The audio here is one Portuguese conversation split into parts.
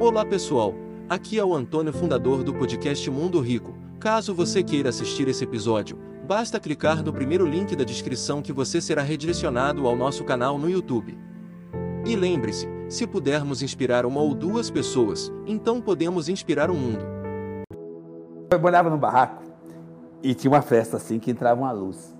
Olá pessoal, aqui é o Antônio, fundador do podcast Mundo Rico. Caso você queira assistir esse episódio, basta clicar no primeiro link da descrição que você será redirecionado ao nosso canal no YouTube. E lembre-se, se pudermos inspirar uma ou duas pessoas, então podemos inspirar o mundo. Eu morava no barraco e tinha uma festa assim que entrava uma luz.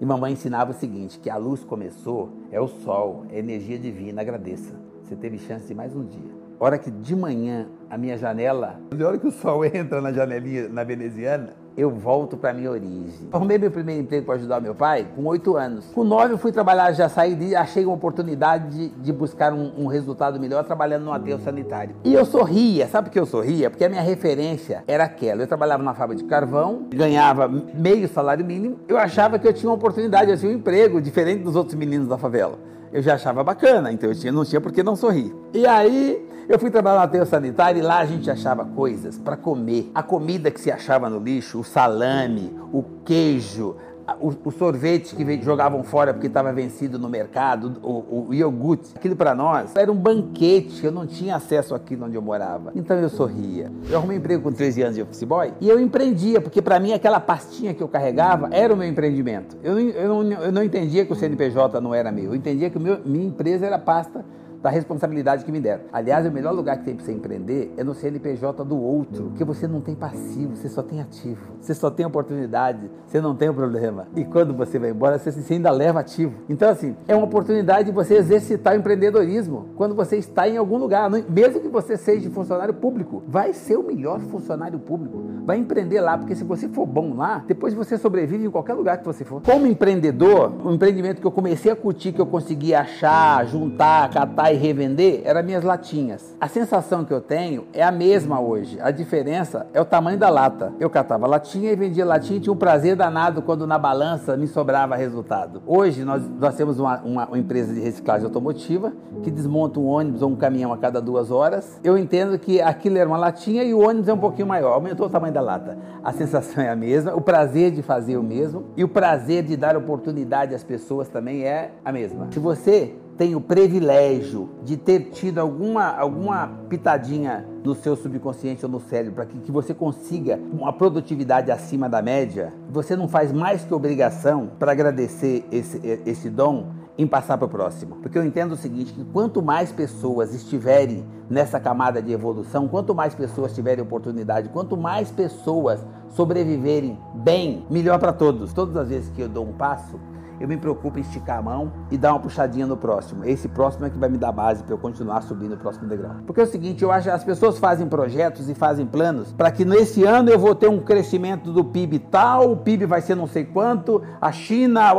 E mamãe ensinava o seguinte, que a luz começou, é o sol, é energia divina, agradeça. Você teve chance de mais um dia. Hora que de manhã a minha janela, na hora que o sol entra na janelinha na veneziana, eu volto para minha origem. Arrumei meu primeiro emprego para ajudar meu pai com oito anos. Com nove fui trabalhar, já saí de, achei uma oportunidade de, de buscar um, um, resultado melhor trabalhando no aterro sanitário. E eu sorria, sabe por que eu sorria? Porque a minha referência era aquela. Eu trabalhava na fábrica de carvão, ganhava meio salário mínimo, eu achava que eu tinha uma oportunidade, eu tinha um emprego diferente dos outros meninos da favela. Eu já achava bacana, então eu tinha, não tinha por que não sorrir. E aí eu fui trabalhar na aterro sanitário e lá a gente achava coisas para comer. A comida que se achava no lixo, o salame, o queijo, o, o sorvete que jogavam fora porque estava vencido no mercado, o, o iogurte, aquilo para nós era um banquete, eu não tinha acesso aquilo onde eu morava. Então eu sorria. Eu arrumei um emprego com 13 anos de office boy e eu empreendia, porque para mim aquela pastinha que eu carregava era o meu empreendimento. Eu, eu, não, eu não entendia que o CNPJ não era meu, eu entendia que meu, minha empresa era pasta da responsabilidade que me deram. Aliás, o melhor lugar que tem para você empreender é no CNPJ do outro, porque você não tem passivo, você só tem ativo. Você só tem oportunidade, você não tem o problema. E quando você vai embora, você, você ainda leva ativo. Então, assim, é uma oportunidade de você exercitar o empreendedorismo quando você está em algum lugar. Mesmo que você seja funcionário público, vai ser o melhor funcionário público. Vai empreender lá, porque se você for bom lá, depois você sobrevive em qualquer lugar que você for. Como empreendedor, o empreendimento que eu comecei a curtir, que eu consegui achar, juntar, catar e revender eram minhas latinhas. A sensação que eu tenho é a mesma hoje. A diferença é o tamanho da lata. Eu catava latinha e vendia latinha e tinha um prazer danado quando na balança me sobrava resultado. Hoje nós, nós temos uma, uma, uma empresa de reciclagem automotiva que desmonta um ônibus ou um caminhão a cada duas horas. Eu entendo que aquilo era uma latinha e o ônibus é um pouquinho maior. Aumentou o tamanho da lata. A sensação é a mesma, o prazer de fazer o mesmo e o prazer de dar oportunidade às pessoas também é a mesma. Se você tem o privilégio de ter tido alguma, alguma pitadinha no seu subconsciente ou no cérebro para que, que você consiga uma produtividade acima da média, você não faz mais que obrigação para agradecer esse, esse dom em passar para o próximo. Porque eu entendo o seguinte, que quanto mais pessoas estiverem nessa camada de evolução, quanto mais pessoas tiverem oportunidade, quanto mais pessoas sobreviverem bem, melhor para todos. Todas as vezes que eu dou um passo, eu me preocupo em esticar a mão e dar uma puxadinha no próximo. Esse próximo é que vai me dar base para eu continuar subindo o próximo degrau. Porque é o seguinte, eu acho que as pessoas fazem projetos e fazem planos para que nesse ano eu vou ter um crescimento do PIB tal, o PIB vai ser não sei quanto, a China,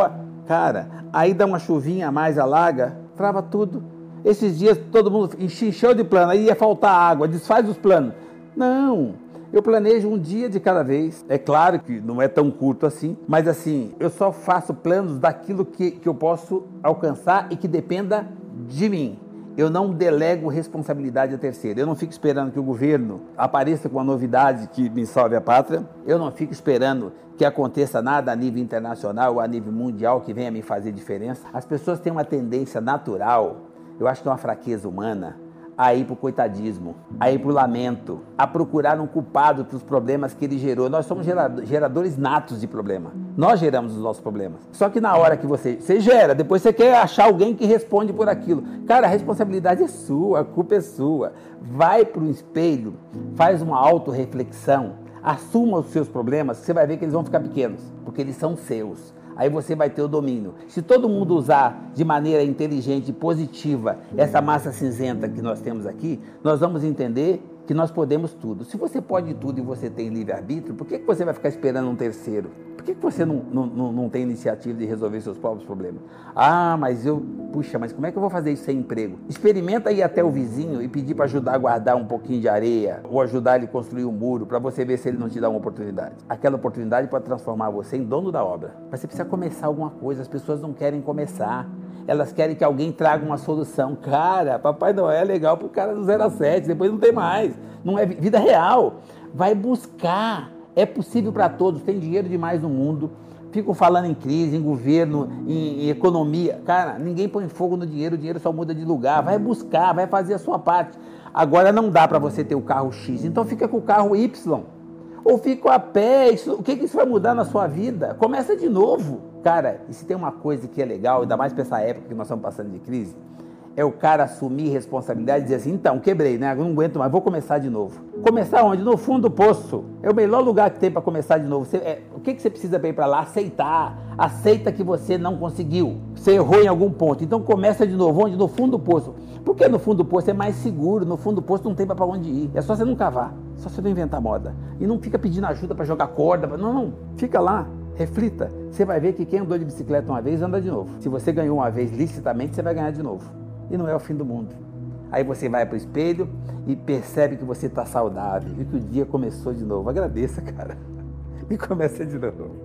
cara, aí dá uma chuvinha a mais, alaga, trava tudo. Esses dias todo mundo encheu de plano, aí ia faltar água, desfaz os planos. Não, eu planejo um dia de cada vez. É claro que não é tão curto assim, mas assim, eu só faço planos daquilo que, que eu posso alcançar e que dependa de mim. Eu não delego responsabilidade a terceiro. Eu não fico esperando que o governo apareça com uma novidade que me salve a pátria. Eu não fico esperando que aconteça nada a nível internacional ou a nível mundial que venha me fazer diferença. As pessoas têm uma tendência natural, eu acho que é uma fraqueza humana, a ir para o coitadismo, a ir para o lamento, a procurar um culpado para os problemas que ele gerou. Nós somos geradores natos de problema. Nós geramos os nossos problemas. Só que na hora que você, você gera, depois você quer achar alguém que responde por aquilo. Cara, a responsabilidade é sua, a culpa é sua. Vai para o espelho, faz uma autorreflexão, assuma os seus problemas, você vai ver que eles vão ficar pequenos, porque eles são seus aí você vai ter o domínio. Se todo mundo usar de maneira inteligente e positiva essa massa cinzenta que nós temos aqui, nós vamos entender que nós podemos tudo. Se você pode tudo e você tem livre-arbítrio, por que, que você vai ficar esperando um terceiro? Por que, que você não, não, não tem iniciativa de resolver seus próprios problemas? Ah, mas eu, puxa, mas como é que eu vou fazer isso sem emprego? Experimenta ir até o vizinho e pedir para ajudar a guardar um pouquinho de areia ou ajudar ele a construir um muro para você ver se ele não te dá uma oportunidade. Aquela oportunidade pode transformar você em dono da obra. Mas você precisa começar alguma coisa, as pessoas não querem começar elas querem que alguém traga uma solução. Cara, Papai Noel é legal para o cara do 0 a 7, depois não tem mais. Não é vida real. Vai buscar. É possível para todos, tem dinheiro demais no mundo. Ficam falando em crise, em governo, em, em, economia. Cara, ninguém põe fogo no dinheiro, o dinheiro só muda de lugar. Vai buscar, vai fazer a sua parte. Agora não dá para você ter o carro X, então fica com o carro Y. Ou fica a pé, isso, o que, que isso vai mudar na sua vida? Começa de novo. Cara, e se tem uma coisa que é legal, ainda mais para essa época que nós estamos passando de crise, é o cara assumir responsabilidade e dizer assim, então, quebrei, né? não aguento mais, vou começar de novo. Começar onde? No fundo do poço. É o melhor lugar que tem para começar de novo. Você, é, o que, que você precisa para ir para lá? Aceitar. Aceita que você não conseguiu. Você errou em algum ponto. Então começa de novo, onde? No fundo do poço. Porque no fundo do poço é mais seguro, no fundo do poço não tem para onde ir. É só você não cavar, só você não inventar moda. E não fica pedindo ajuda para jogar corda. Não, não. Fica lá, reflita. Você vai ver que quem andou de bicicleta uma vez anda de novo. Se você ganhou uma vez licitamente, você vai ganhar de novo e não é o fim do mundo. Aí você vai para o espelho e percebe que você está saudável e que o dia começou de novo. Agradeça, cara. E começa de novo.